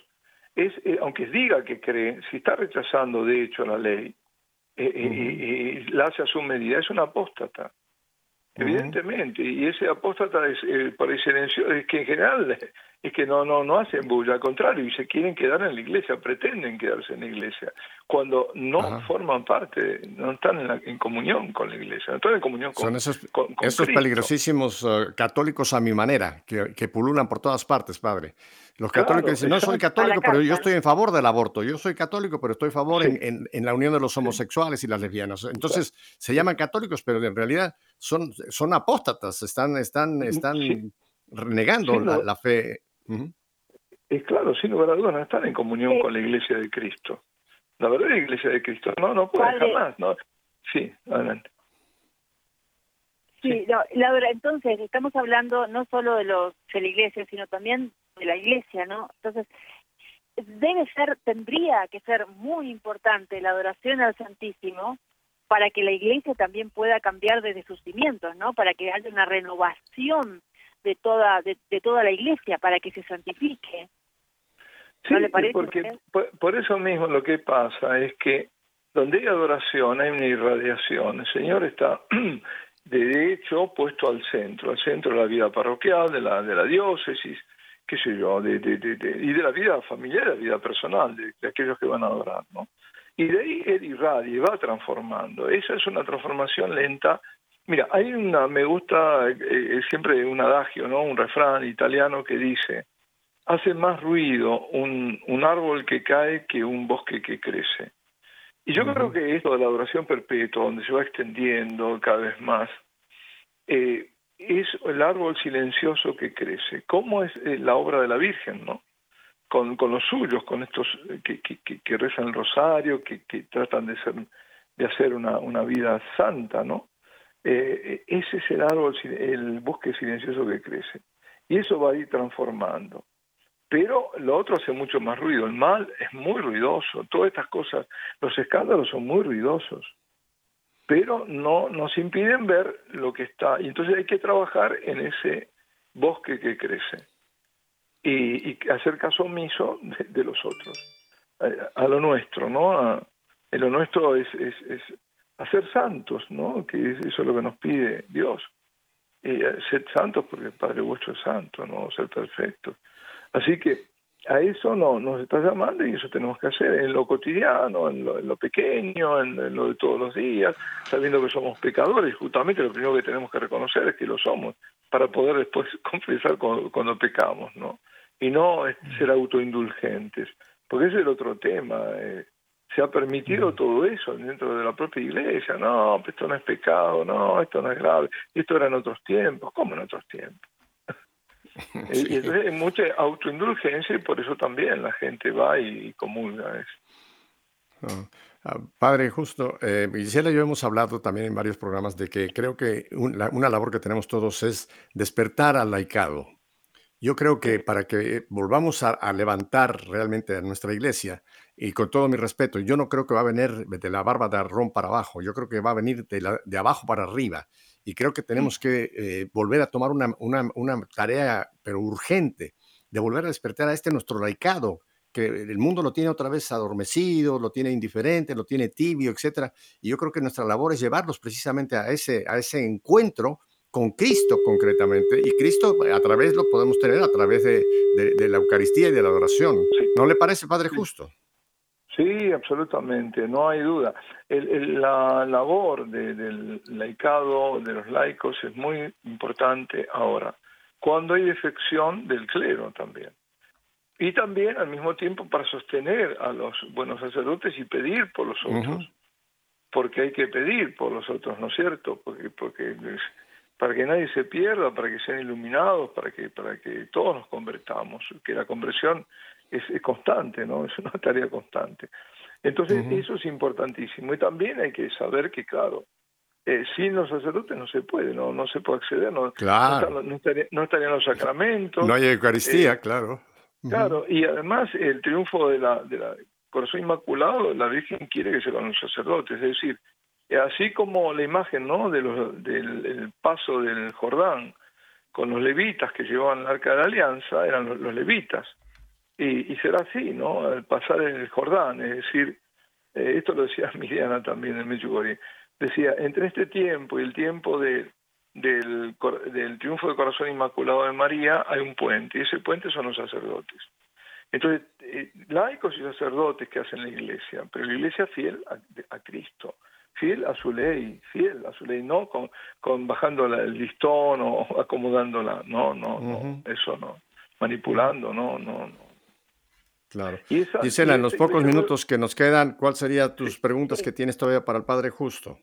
es eh, aunque diga que cree, si está rechazando de hecho la ley eh, eh, y, la hace a su medida, es un apóstata. Evidentemente, y ese apóstata es, por silencio, es que en general es que no no no hacen bulla, al contrario, y se quieren quedar en la iglesia, pretenden quedarse en la iglesia, cuando no forman parte, no están en, comunión con la iglesia, no están en comunión con Son esos, esos peligrosísimos uh, católicos a mi manera, que, que, pululan por todas partes, padre. Los católicos dicen, no soy católico, pero yo estoy en favor del aborto, yo soy católico, pero estoy a favor en, en, la unión de los homosexuales y las lesbianas. Entonces, se llaman católicos, pero en realidad son, son apóstatas, están, están, están renegando la, la fe es claro, sin lugar a dudas, no están en comunión con la iglesia de Cristo. La verdadera iglesia de Cristo. No, no puede jamás. No. Sí, adelante. Sí, Laura, entonces estamos hablando no solo de los de la iglesia, sino también de la iglesia, ¿no? Entonces, debe ser, tendría que ser muy importante la adoración al Santísimo para que la iglesia también pueda cambiar desde sus cimientos, ¿no? Para que haya una renovación de toda de, toda la iglesia para que se santifique. Sí, porque por, eso mismo lo que pasa es que donde hay adoración hay una irradiación. El Señor está de hecho puesto al centro, al centro de la vida parroquial, de la, de la diócesis, qué sé yo, de, de, de, y de la vida familiar, de la vida personal, de, aquellos que van a adorar, ¿no? Y de ahí Él irradia y va transformando. Esa es una transformación lenta Mira, hay una, me gusta eh, siempre un adagio, ¿no? Un refrán italiano que dice, hace más ruido un, un árbol que cae que un bosque que crece. Y yo creo que esto de la adoración perpetua, donde se va extendiendo cada vez más, eh, es el árbol silencioso que crece. ¿Cómo es eh, la obra de la Virgen, no? Con, con los suyos, con estos que, que, que rezan el rosario, que, que tratan de, ser, de hacer una, una vida santa, ¿no? Eh, ese es el árbol, el bosque silencioso que crece. Y eso va a ir transformando. Pero lo otro hace mucho más ruido. El mal es muy ruidoso. Todas estas cosas, los escándalos son muy ruidosos. Pero no nos impiden ver lo que está. Y entonces hay que trabajar en ese bosque que crece. Y, hacer caso omiso de, los otros. A, lo nuestro, ¿no? en lo nuestro es, es, es a ser santos, ¿no? Que eso es lo que nos pide Dios. Y ser santos porque el Padre vuestro es santo, ¿no? Ser perfectos. Así que a eso no nos está llamando y eso tenemos que hacer en lo cotidiano, en lo, pequeño, en, lo de todos los días, sabiendo que somos pecadores. Justamente lo primero que tenemos que reconocer es que lo somos, para poder después confesar cuando, pecamos, ¿no? Y no ser autoindulgentes, porque ese es el otro tema. Eh, se ha permitido todo eso dentro de la propia iglesia. No, esto no es pecado, no, esto no es grave. Esto era en otros tiempos. ¿Cómo en otros tiempos? Y entonces hay mucha autoindulgencia y por eso también la gente va y, comulga eso. Ah, padre, justo, eh, Gisela y yo hemos hablado también en varios programas de que creo que una labor que tenemos todos es despertar al laicado. Yo creo que para que volvamos a, a, levantar realmente a nuestra iglesia, y con todo mi respeto, yo no creo que va a venir de la barba de Arrón para abajo, yo creo que va a venir de, de abajo para arriba. Y creo que tenemos que eh, volver a tomar una, una, una, tarea, pero urgente, de volver a despertar a este nuestro laicado, que el mundo lo tiene otra vez adormecido, lo tiene indiferente, lo tiene tibio, etc. Y yo creo que nuestra labor es llevarlos precisamente a ese, a ese encuentro con Cristo concretamente. Y Cristo a través lo podemos tener a través de, de, la Eucaristía y de la adoración. ¿No le parece, Padre Justo? Sí, absolutamente, no hay duda. la labor del laicado, de los laicos, es muy importante ahora, cuando hay defección del clero también. Y también al mismo tiempo para sostener a los buenos sacerdotes y pedir por los otros. Porque hay que pedir por los otros, ¿no es cierto? Porque, porque para que nadie se pierda, para que sean iluminados, para que, para que todos nos convertamos, que la conversión es, constante, ¿no? Es una tarea constante. Entonces, eso es importantísimo. Y también hay que saber que, claro, eh, sin los sacerdotes no se puede, no, no se puede acceder, no, claro. no, estarían los sacramentos. No hay Eucaristía, eh, claro. Claro, y además el triunfo de la, de la Corazón Inmaculado, la Virgen quiere que se con los sacerdotes, es decir, así como la imagen ¿no? de los, del paso del Jordán con los levitas que llevaban el arca de la alianza, eran los levitas. Y, será así, ¿no? Al pasar en el Jordán, es decir, eh, esto lo decía Miriana también en Medjugorje, decía, entre este tiempo y el tiempo de, del, del triunfo del corazón inmaculado de María hay un puente, y ese puente son los sacerdotes. Entonces, eh, laicos y sacerdotes que hacen la iglesia, pero la iglesia fiel a, Cristo, fiel a su ley, fiel a su ley, no con, con bajando el listón o acomodándola, no, no, no, eso no, manipulando, no, no, no. Claro. Gisela, en los pocos minutos que nos quedan, ¿cuáles serían tus preguntas que tienes todavía para el Padre Justo?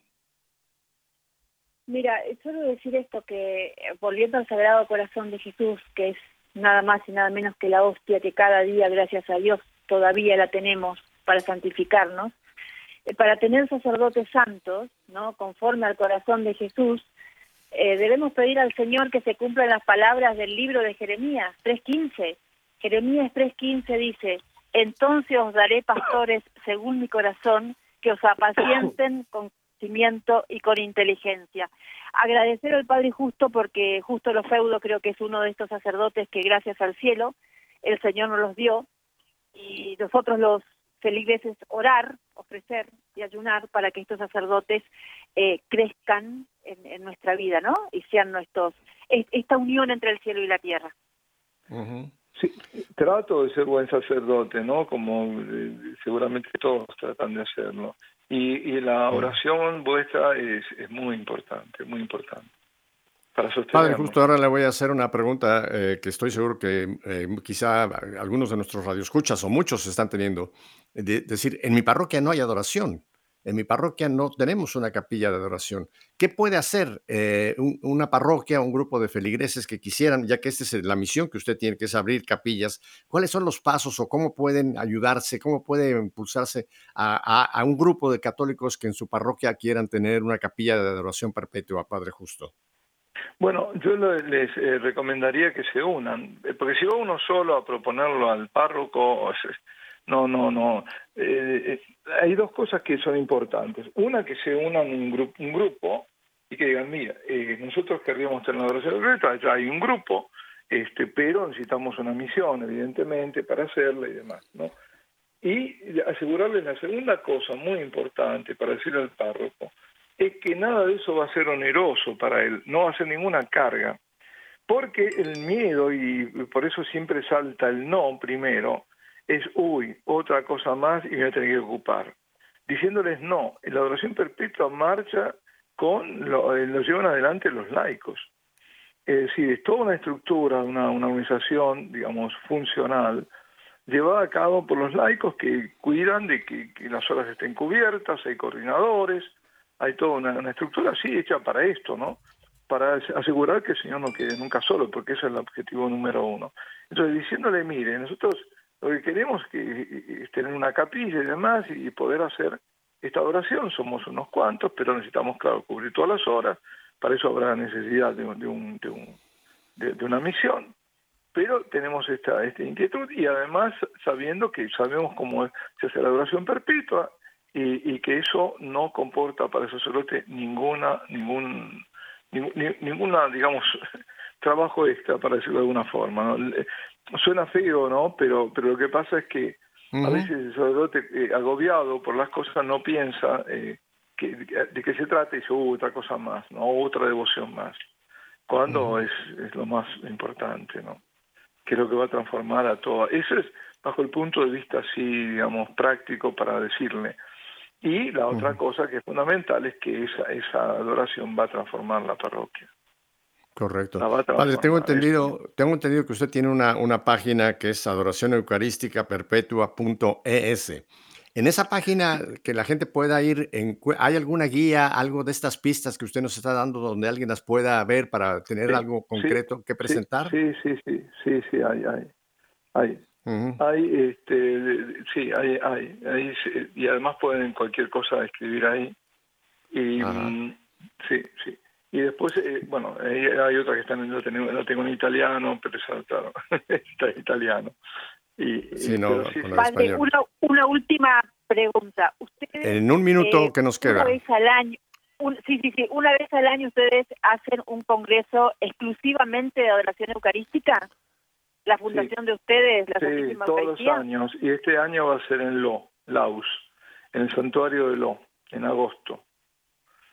Mira, solo decir esto, que eh, volviendo al Sagrado Corazón de Jesús, que es nada más y nada menos que la hostia que cada día, gracias a Dios, todavía la tenemos para santificarnos, eh, para tener sacerdotes santos, ¿no? conforme al corazón de Jesús, eh, debemos pedir al Señor que se cumplan las palabras del libro de Jeremías 3.15, Jeremías 3:15 dice, entonces os daré pastores según mi corazón, que os apacienten con conocimiento y con inteligencia. Agradecer al Padre Justo porque Justo los Feudo creo que es uno de estos sacerdotes que gracias al cielo el Señor nos los dio y nosotros los feligreses orar, ofrecer y ayunar para que estos sacerdotes eh, crezcan en, nuestra vida, ¿no? Y sean nuestros, esta unión entre el cielo y la tierra. Sí, trato de ser buen sacerdote, ¿no? Como eh, seguramente todos tratan de hacerlo. Y, la oración vuestra es, es muy importante, muy importante. Para Padre, justo ahora le voy a hacer una pregunta eh, que estoy seguro que eh, quizá algunos de nuestros radioescuchas o muchos están teniendo. De, decir, en mi parroquia no hay adoración. En mi parroquia no tenemos una capilla de adoración. ¿Qué puede hacer eh, una parroquia, un grupo de feligreses que quisieran, ya que esta es la misión que usted tiene, que es abrir capillas? ¿Cuáles son los pasos o cómo pueden ayudarse, cómo puede impulsarse a, un grupo de católicos que en su parroquia quieran tener una capilla de adoración perpetua, Padre Justo? Bueno, yo les eh, recomendaría que se unan, eh, porque si va uno solo a proponerlo al párroco, no, no, no. Eh, hay dos cosas que son importantes. Una, que se unan un, un grupo y que digan, mira, eh, nosotros querríamos tener adoración secreta, ya hay un grupo, este, pero necesitamos una misión, evidentemente, para hacerla y demás, ¿no? Y asegurarles la segunda cosa muy importante para decirle al párroco, es que nada de eso va a ser oneroso para él, no va a ser ninguna carga, Porque el miedo, y por eso siempre salta el no primero, es, uy, otra cosa más y me voy a tener que ocupar. Diciéndoles no, la adoración perpetua marcha con, lo, lo llevan adelante los laicos. Es decir, es toda una estructura, una, una organización, digamos, funcional, llevada a cabo por los laicos que cuidan de que, las horas estén cubiertas, hay coordinadores, hay toda una, una, estructura así hecha para esto, ¿no? Para asegurar que el Señor no quede nunca solo, porque ese es el objetivo número uno. Entonces, diciéndole, mire, nosotros lo que queremos que, es tener una capilla y demás y poder hacer esta adoración, somos unos cuantos, pero necesitamos, claro, cubrir todas las horas, para eso habrá necesidad de, de, un, de, un, de, una misión, pero tenemos esta, esta inquietud y además sabiendo que sabemos cómo se hace la adoración perpetua y, y que eso no comporta para el sacerdote ninguna, ningún, ningún ninguna, digamos, trabajo extra, para decirlo de alguna forma. Suena feo, ¿no? Pero, pero lo que pasa es que uh -huh. a veces el sacerdote eh, agobiado por las cosas no piensa eh, que, de qué se trata y dice, uh, otra cosa más, ¿no? Otra devoción más. Cuando uh -huh. es, es lo más importante, ¿no? que es lo que va a transformar a toda. Eso es bajo el punto de vista así, digamos, práctico para decirle. Y la otra uh -huh. cosa que es fundamental es que esa, esa adoración va a transformar la parroquia. Correcto. Padre, tengo entendido, tengo entendido que usted tiene una, una página que es adoracioneucarísticaperpetua.es. En esa página que la gente pueda ir, en, ¿hay alguna guía, algo de estas pistas que usted nos está dando donde alguien las pueda ver para tener sí, algo concreto sí, que presentar? Sí, sí, sí, sí, sí, hay, hay. hay. Uh -huh. Hay, este, sí, hay, hay, hay, y además pueden cualquier cosa escribir ahí. Y, mm, sí, sí. Y después, eh, bueno, hay, hay otra que están, lo tengo, lo tengo en italiano, pero eso, claro, está en italiano. Y, sí, no, sí, con sí. Vale, una, una, última pregunta. ¿Ustedes, en un minuto eh, que nos queda. Una vez al año, un, sí, sí, sí, una vez al año ustedes hacen un congreso exclusivamente de adoración eucarística. La fundación sí. de ustedes, la sí, todos Eucaristía. los años. Y este año va a ser en Lo, Laus, en el santuario de Lo, en agosto.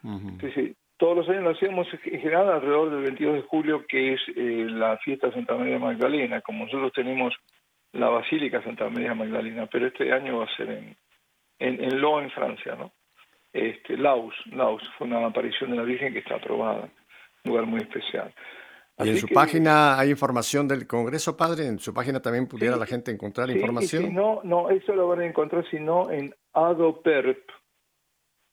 Uh -huh. Sí, sí. Todos los años lo hacemos en general alrededor del 22 de julio, que es eh, la fiesta de Santa María Magdalena. Como nosotros tenemos la Basílica Santa María Magdalena, pero este año va a ser en, en, en Lo, en Francia, ¿no? Este, Laus, Laus, fue una aparición de la Virgen que está aprobada, un lugar muy especial. ¿Y en su que, página hay información del Congreso, padre? ¿En su página también pudiera sí, la gente encontrar sí, información? Sí, no, no, eso lo van a encontrar, sino en AdoPerp.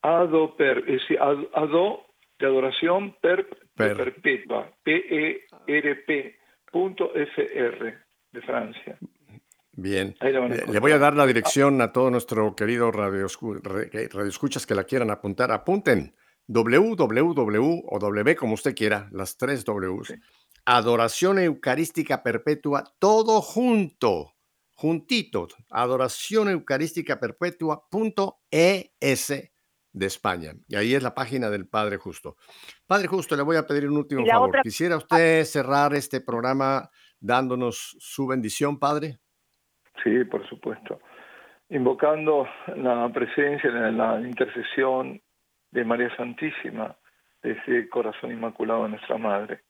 AdoPerp, es decir, Ado de adoración per. perpetua, P-E-R-P, punto F-R, de Francia. Bien. Le voy a dar la dirección a todo nuestro querido radio, escuchas que la quieran apuntar. Apunten www o w como usted quiera, las tres Ws. Sí. Adoración Eucarística Perpetua, todo junto, juntito. Adoración Eucarística Perpetua.es de España. Y ahí es la página del Padre Justo. Padre Justo, le voy a pedir un último favor. Otra... ¿Quisiera usted cerrar este programa dándonos su bendición, Padre? Sí, por supuesto. Invocando la presencia, la, la intercesión de María Santísima, de ese corazón inmaculado de nuestra Madre.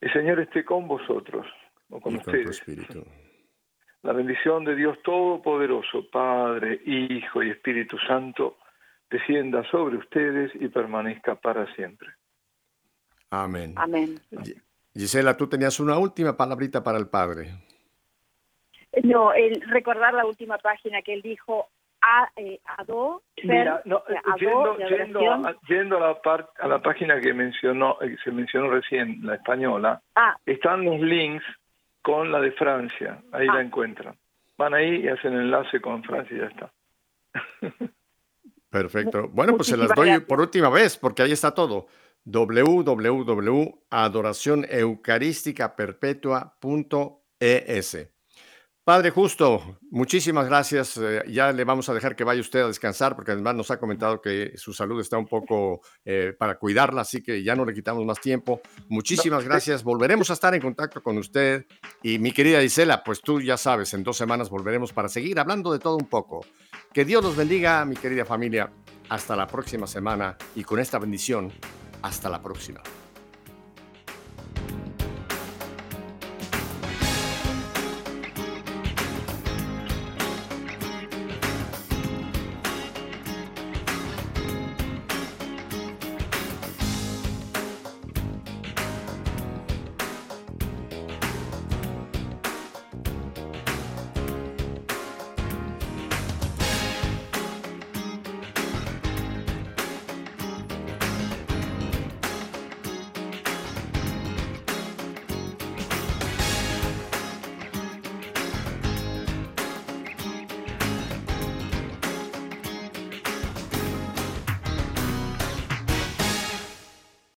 El Señor esté con vosotros, o con y ustedes. Con espíritu. La bendición de Dios Todopoderoso, Padre, Hijo y Espíritu Santo, descienda sobre ustedes y permanezca para siempre. Amén. Amén. Gisela, tú tenías una última palabrita para el Padre. No, el recordar la última página que él dijo, a, eh, ado, Mira, no, per, yendo, ado, yendo, a, yendo a, la part, a la página que mencionó, que se mencionó recién, la española, ah. están los links con la de Francia, ahí ah. la encuentran. Van ahí y hacen enlace con Francia y ya está. Perfecto. Bueno, pues se las doy gracias. por última vez, porque ahí está todo. www.adoracioneucarísticaperpetua.es. Padre Justo, muchísimas gracias. Eh, ya le vamos a dejar que vaya usted a descansar, porque además nos ha comentado que su salud está un poco eh, para cuidarla, así que ya no le quitamos más tiempo. Muchísimas gracias. Volveremos a estar en contacto con usted. Y mi querida Isela, pues tú ya sabes, en dos semanas volveremos para seguir hablando de todo un poco. Que Dios los bendiga, mi querida familia. Hasta la próxima semana y con esta bendición, hasta la próxima.